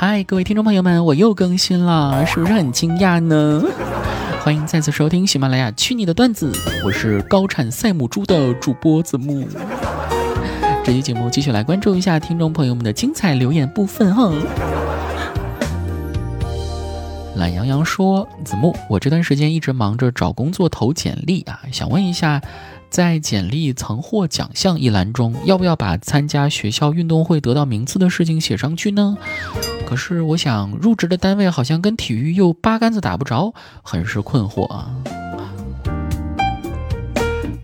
嗨，各位听众朋友们，我又更新了，是不是很惊讶呢？欢迎再次收听喜马拉雅《去你的段子》，我是高产赛母猪的主播子木。这期节目继续来关注一下听众朋友们的精彩留言部分哈。懒羊羊说：“子木，我这段时间一直忙着找工作投简历啊，想问一下，在简历曾获奖项一栏中，要不要把参加学校运动会得到名次的事情写上去呢？可是我想入职的单位好像跟体育又八竿子打不着，很是困惑啊。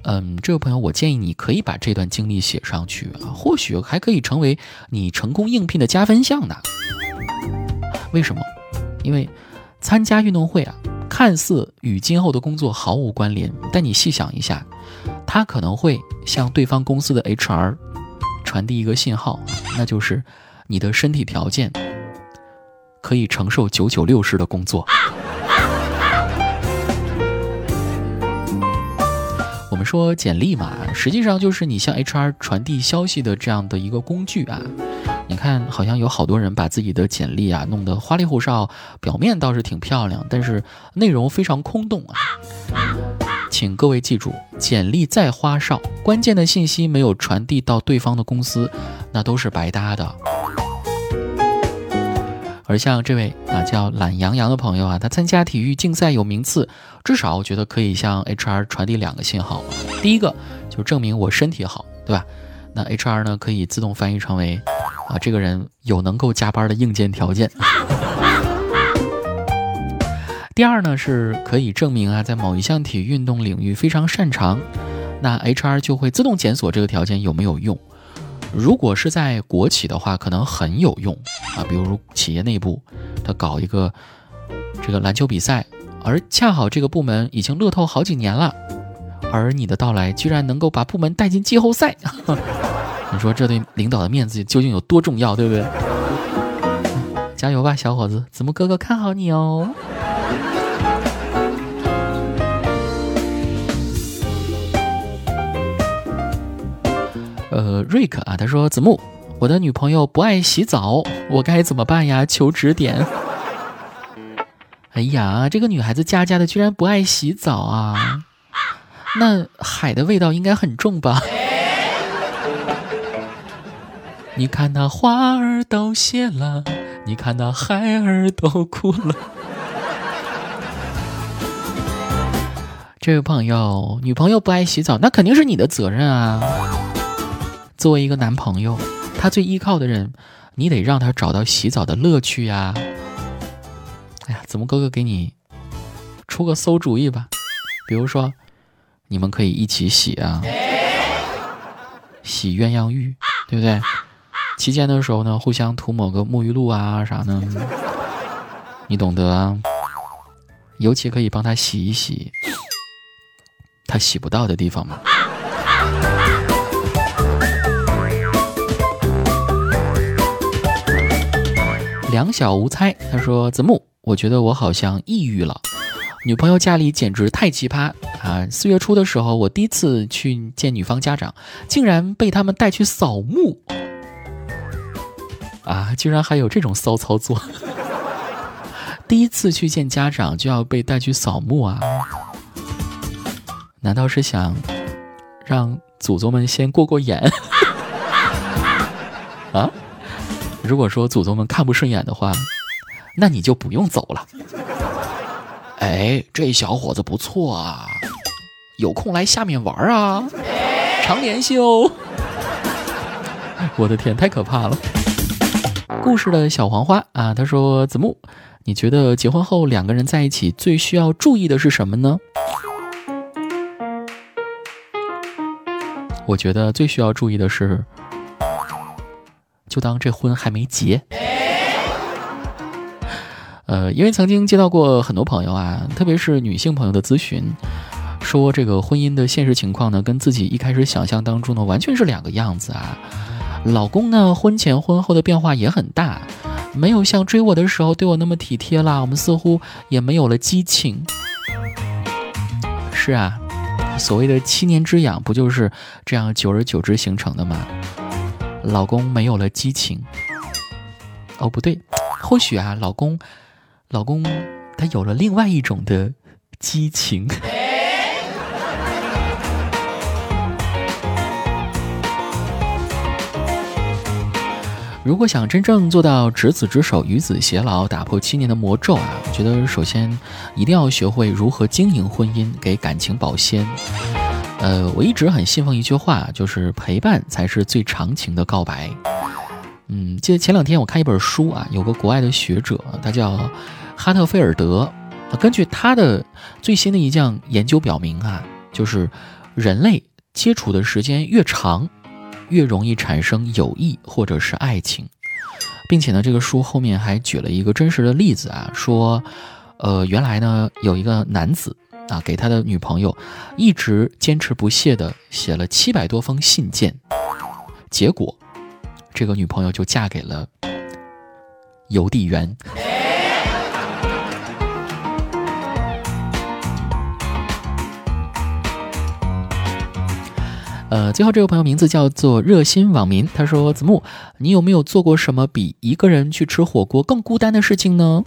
嗯，这位朋友，我建议你可以把这段经历写上去啊，或许还可以成为你成功应聘的加分项呢。为什么？因为。”参加运动会啊，看似与今后的工作毫无关联，但你细想一下，它可能会向对方公司的 HR 传递一个信号，那就是你的身体条件可以承受九九六式的工作。我们说简历嘛，实际上就是你向 HR 传递消息的这样的一个工具啊。你看，好像有好多人把自己的简历啊弄得花里胡哨，表面倒是挺漂亮，但是内容非常空洞啊。请各位记住，简历再花哨，关键的信息没有传递到对方的公司，那都是白搭的。而像这位啊叫懒羊羊的朋友啊，他参加体育竞赛有名次，至少我觉得可以向 HR 传递两个信号。第一个就证明我身体好，对吧？那 HR 呢可以自动翻译成为。啊，这个人有能够加班的硬件条件。第二呢，是可以证明啊，在某一项体育运动领域非常擅长，那 HR 就会自动检索这个条件有没有用。如果是在国企的话，可能很有用啊，比如企业内部他搞一个这个篮球比赛，而恰好这个部门已经乐透好几年了，而你的到来居然能够把部门带进季后赛。你说这对领导的面子究竟有多重要，对不对？加油吧，小伙子，子木哥哥看好你哦。呃，瑞克啊，他说子木，我的女朋友不爱洗澡，我该怎么办呀？求指点。哎呀，这个女孩子家家的，居然不爱洗澡啊？那海的味道应该很重吧？你看那花儿都谢了，你看那孩儿都哭了。这位朋友，女朋友不爱洗澡，那肯定是你的责任啊。作为一个男朋友，他最依靠的人，你得让他找到洗澡的乐趣呀。哎呀，子木哥哥给你出个馊主意吧，比如说，你们可以一起洗啊，洗鸳鸯浴，对不对？期间的时候呢，互相涂抹个沐浴露啊啥的，你懂得啊。尤其可以帮他洗一洗他洗不到的地方嘛。两小无猜，他说：“子木，我觉得我好像抑郁了。女朋友家里简直太奇葩啊！四月初的时候，我第一次去见女方家长，竟然被他们带去扫墓。”啊，居然还有这种骚操作！第一次去见家长就要被带去扫墓啊？难道是想让祖宗们先过过眼？如果说祖宗们看不顺眼的话，那你就不用走了。哎，这小伙子不错啊，有空来下面玩啊，常联系哦。我的天，太可怕了！故事的小黄花啊，他说：“子木，你觉得结婚后两个人在一起最需要注意的是什么呢？”我觉得最需要注意的是，就当这婚还没结。呃，因为曾经接到过很多朋友啊，特别是女性朋友的咨询，说这个婚姻的现实情况呢，跟自己一开始想象当中呢，完全是两个样子啊。老公呢，婚前婚后的变化也很大，没有像追我的时候对我那么体贴啦，我们似乎也没有了激情。是啊，所谓的七年之痒，不就是这样久而久之形成的吗？老公没有了激情，哦不对，或许啊，老公，老公他有了另外一种的激情。如果想真正做到执子之手，与子偕老，打破七年的魔咒啊，我觉得首先一定要学会如何经营婚姻，给感情保鲜。呃，我一直很信奉一句话，就是陪伴才是最长情的告白。嗯，记得前两天我看一本书啊，有个国外的学者，他叫哈特菲尔德，根据他的最新的一项研究表明啊，就是人类接触的时间越长。越容易产生友谊或者是爱情，并且呢，这个书后面还举了一个真实的例子啊，说，呃，原来呢有一个男子啊，给他的女朋友一直坚持不懈的写了七百多封信件，结果这个女朋友就嫁给了邮递员。呃，最后这位朋友名字叫做热心网民，他说：“子木，你有没有做过什么比一个人去吃火锅更孤单的事情呢？”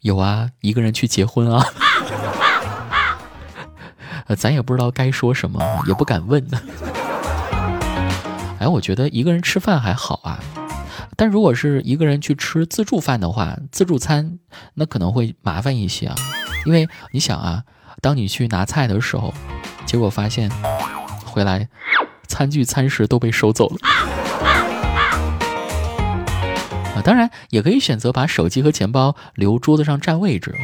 有啊，一个人去结婚啊。呃，咱也不知道该说什么，也不敢问。哎，我觉得一个人吃饭还好啊，但如果是一个人去吃自助饭的话，自助餐那可能会麻烦一些啊，因为你想啊，当你去拿菜的时候。结果发现，回来餐具餐食都被收走了。当然也可以选择把手机和钱包留桌子上占位置，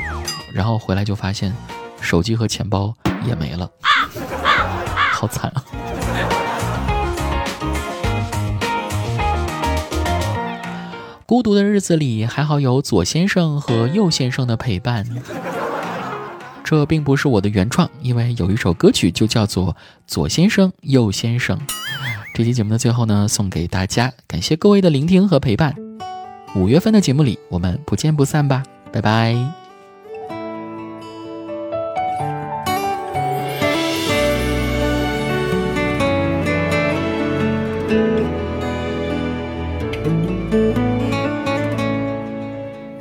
然后回来就发现手机和钱包也没了，好惨啊！孤独的日子里，还好有左先生和右先生的陪伴。这并不是我的原创，因为有一首歌曲就叫做《左先生右先生》。这期节目的最后呢，送给大家，感谢各位的聆听和陪伴。五月份的节目里，我们不见不散吧，拜拜。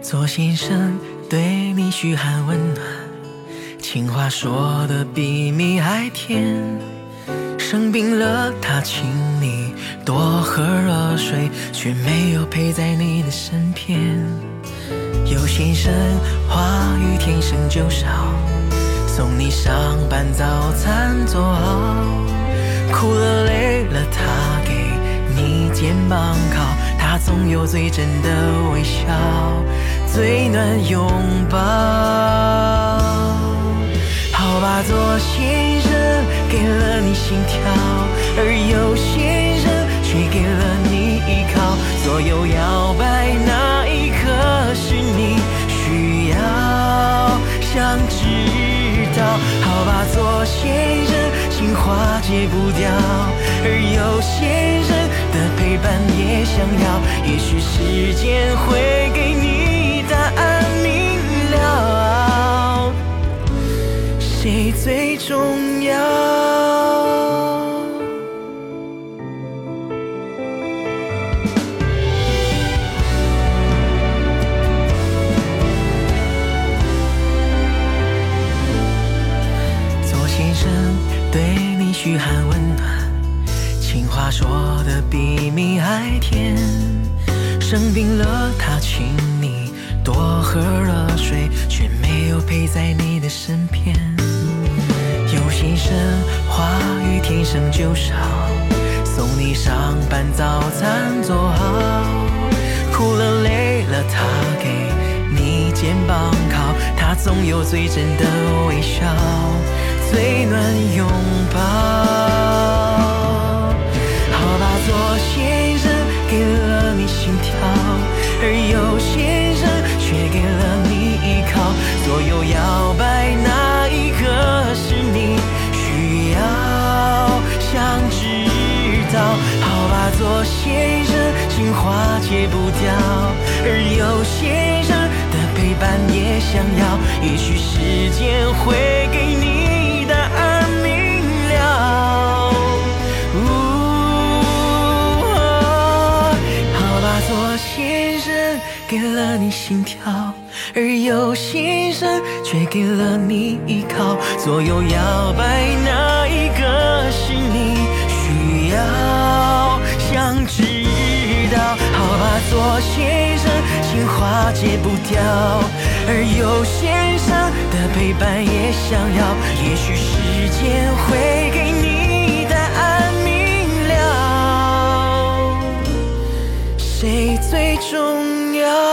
左先生对你嘘寒问暖。情话说的比蜜还甜，生病了他请你多喝热水，却没有陪在你的身边。有先生话语天生就少，送你上班早餐做好，哭了累了他给你肩膀靠，他总有最真的微笑，最暖拥抱。好吧，做先生给了你心跳，而有些人却给了你依靠。所有摇摆那一刻是你需要想知道。好吧，做先生情话戒不掉，而有些人的陪伴也想要。也许时间会给你答案明了。谁最重要？左先生对你嘘寒问暖，情话说的比蜜还甜。生病了，他请你多喝热水，却没有陪在你的身边。先生话语天生就少，送你上班早餐做好，哭了累了他给你肩膀靠，他总有最真的微笑，最暖拥抱。好吧，左先生给了你心跳，而右先生却给了你依靠，左右摇摆哪一个是你需要想知道。好吧，左先生情话戒不掉，而右先生的陪伴也想要。也许时间会给心跳而有心声却给了你依靠左右摇摆哪一个是你需要。想知道好吧做先生情话戒不掉。而有先生的陪伴也想要也许时间会给你答案明了。谁最重要？